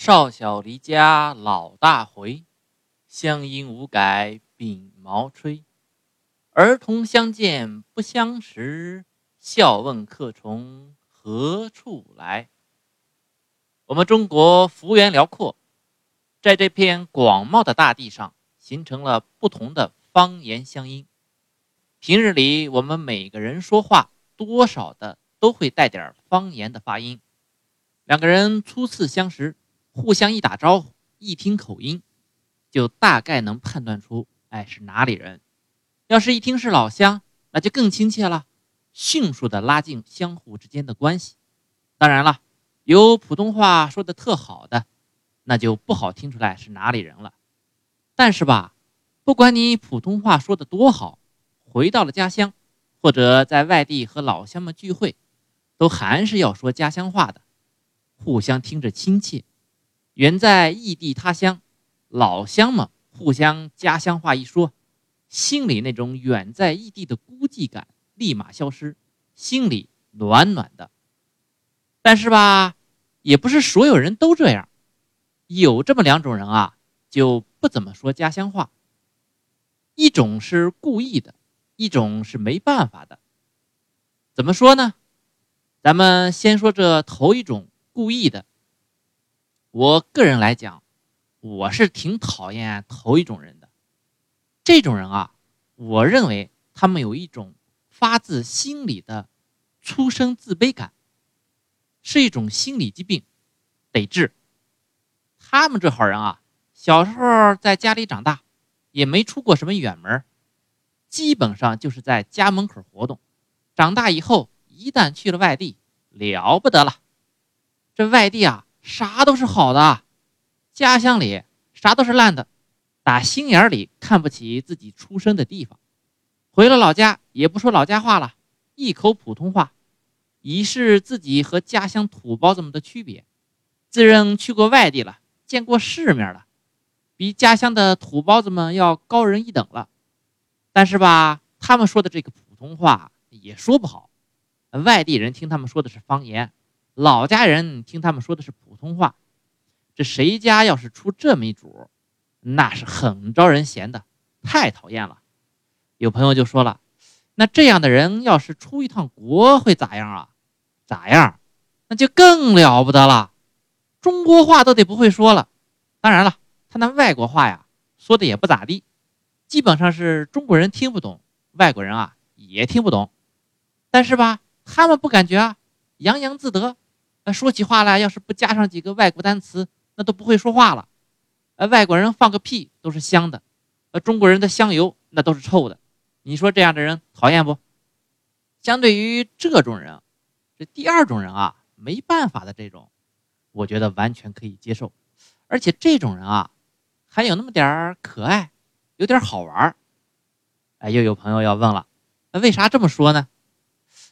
少小离家老大回，乡音无改鬓毛衰。儿童相见不相识，笑问客从何处来。我们中国幅员辽阔，在这片广袤的大地上，形成了不同的方言乡音。平日里，我们每个人说话，多少的都会带点方言的发音。两个人初次相识。互相一打招呼，一听口音，就大概能判断出，哎，是哪里人。要是一听是老乡，那就更亲切了，迅速的拉近相互之间的关系。当然了，有普通话说的特好的，那就不好听出来是哪里人了。但是吧，不管你普通话说的多好，回到了家乡，或者在外地和老乡们聚会，都还是要说家乡话的，互相听着亲切。远在异地他乡，老乡们互相家乡话一说，心里那种远在异地的孤寂感立马消失，心里暖暖的。但是吧，也不是所有人都这样，有这么两种人啊，就不怎么说家乡话。一种是故意的，一种是没办法的。怎么说呢？咱们先说这头一种故意的。我个人来讲，我是挺讨厌头一种人的。这种人啊，我认为他们有一种发自心里的出生自卑感，是一种心理疾病，得治。他们这号人啊，小时候在家里长大，也没出过什么远门，基本上就是在家门口活动。长大以后，一旦去了外地，了不得了。这外地啊。啥都是好的，家乡里啥都是烂的，打心眼里看不起自己出生的地方。回了老家也不说老家话了，一口普通话，以示自己和家乡土包子们的区别。自认去过外地了，见过世面了，比家乡的土包子们要高人一等了。但是吧，他们说的这个普通话也说不好，外地人听他们说的是方言。老家人听他们说的是普通话，这谁家要是出这么一主，那是很招人嫌的，太讨厌了。有朋友就说了，那这样的人要是出一趟国会咋样啊？咋样？那就更了不得了，中国话都得不会说了。当然了，他那外国话呀，说的也不咋地，基本上是中国人听不懂，外国人啊也听不懂。但是吧，他们不感觉啊，洋洋自得。说起话来，要是不加上几个外国单词，那都不会说话了。呃，外国人放个屁都是香的，呃，中国人的香油那都是臭的。你说这样的人讨厌不？相对于这种人，这第二种人啊，没办法的这种，我觉得完全可以接受。而且这种人啊，还有那么点儿可爱，有点好玩儿。哎，又有朋友要问了，那为啥这么说呢？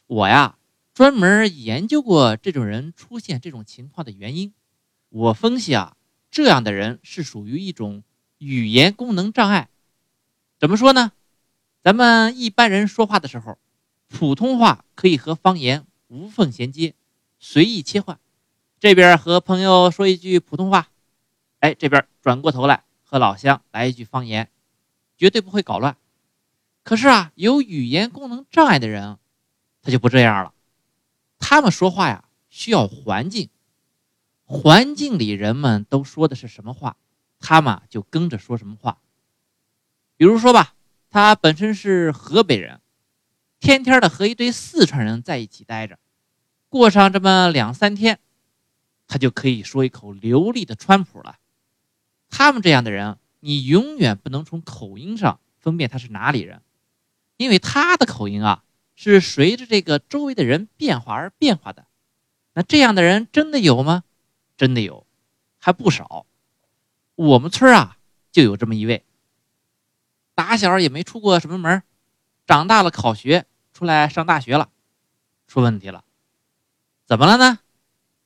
我呀。专门研究过这种人出现这种情况的原因，我分析啊，这样的人是属于一种语言功能障碍。怎么说呢？咱们一般人说话的时候，普通话可以和方言无缝衔接，随意切换。这边和朋友说一句普通话，哎，这边转过头来和老乡来一句方言，绝对不会搞乱。可是啊，有语言功能障碍的人，他就不这样了。他们说话呀，需要环境，环境里人们都说的是什么话，他们就跟着说什么话。比如说吧，他本身是河北人，天天的和一堆四川人在一起待着，过上这么两三天，他就可以说一口流利的川普了。他们这样的人，你永远不能从口音上分辨他是哪里人，因为他的口音啊。是随着这个周围的人变化而变化的，那这样的人真的有吗？真的有，还不少。我们村啊就有这么一位，打小也没出过什么门，长大了考学出来上大学了，出问题了，怎么了呢？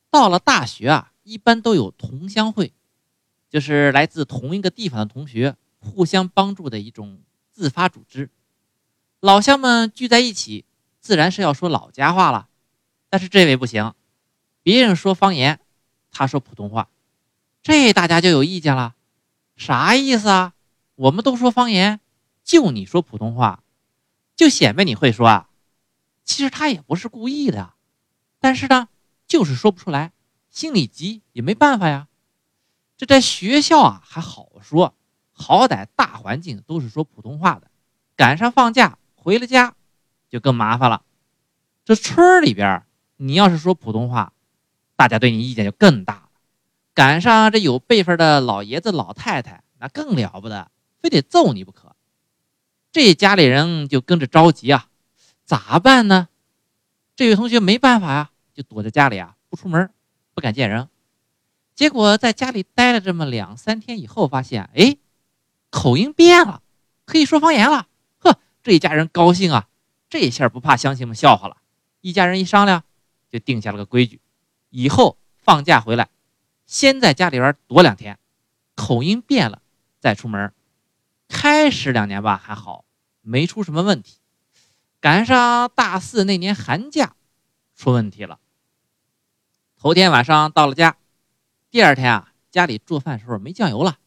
到了大学啊，一般都有同乡会，就是来自同一个地方的同学互相帮助的一种自发组织。老乡们聚在一起，自然是要说老家话了。但是这位不行，别人说方言，他说普通话。这大家就有意见了，啥意思啊？我们都说方言，就你说普通话，就显摆你会说啊？其实他也不是故意的，但是呢，就是说不出来，心里急也没办法呀。这在学校啊还好说，好歹大环境都是说普通话的，赶上放假回了家，就更麻烦了。这村里边，你要是说普通话，大家对你意见就更大了。赶上这有辈分的老爷子老太太，那更了不得，非得揍你不可。这家里人就跟着着急啊，咋办呢？这位同学没办法呀，就躲在家里啊，不出门，不敢见人。结果在家里待了这么两三天以后，发现哎，口音变了，可以说方言了。这一家人高兴啊，这下不怕乡亲们笑话了。一家人一商量，就定下了个规矩，以后放假回来。先在家里边躲两天，口音变了再出门。开始两年吧还好，没出什么问题。赶上大四那年寒假，出问题了。头天晚上到了家，第二天啊家里做饭时候没酱油了，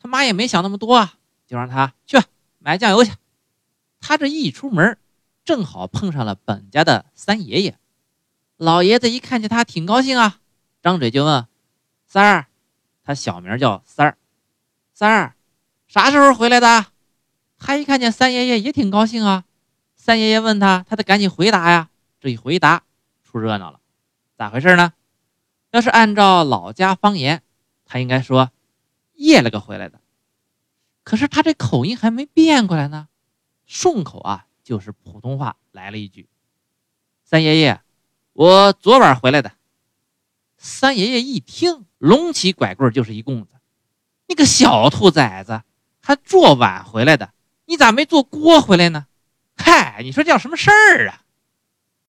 他妈也没想那么多啊，就让他去买酱油去。他这一出门，正好碰上了本家的三爷爷。老爷子一看见他，挺高兴啊，张嘴就问。三儿，他小名叫三儿。三儿，啥时候回来的？他一看见三爷爷也挺高兴啊。三爷爷问他，他得赶紧回答呀。这一回答，出热闹了。咋回事呢？要是按照老家方言，他应该说夜了个回来的。可是他这口音还没变过来呢，顺口啊就是普通话来了一句：“三爷爷，我昨晚回来的。”三爷爷一听。隆起拐棍就是一棍子，你个小兔崽子，还坐碗回来的，你咋没坐锅回来呢？嗨，你说叫什么事儿啊？